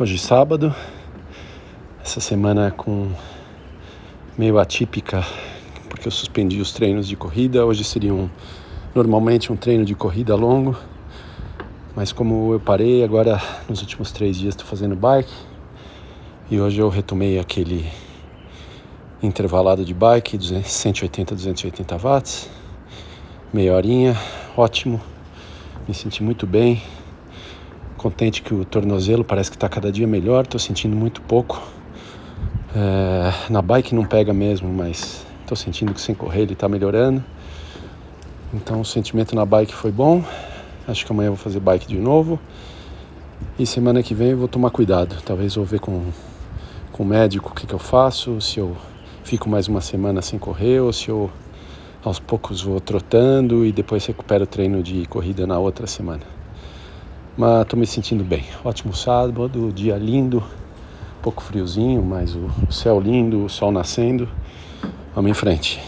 Hoje sábado, essa semana com meio atípica, porque eu suspendi os treinos de corrida. Hoje seria um, normalmente um treino de corrida longo, mas como eu parei agora nos últimos três dias estou fazendo bike. E hoje eu retomei aquele intervalado de bike, 180, 280 watts, meia horinha, ótimo, me senti muito bem contente que o tornozelo parece que está cada dia melhor, estou sentindo muito pouco. É, na bike não pega mesmo, mas estou sentindo que sem correr ele está melhorando. Então o sentimento na bike foi bom. Acho que amanhã eu vou fazer bike de novo. E semana que vem eu vou tomar cuidado. Talvez vou ver com, com o médico o que, que eu faço, se eu fico mais uma semana sem correr ou se eu aos poucos vou trotando e depois recupero o treino de corrida na outra semana. Mas estou me sentindo bem. Ótimo sábado, dia lindo, pouco friozinho, mas o céu lindo, o sol nascendo. Vamos em frente.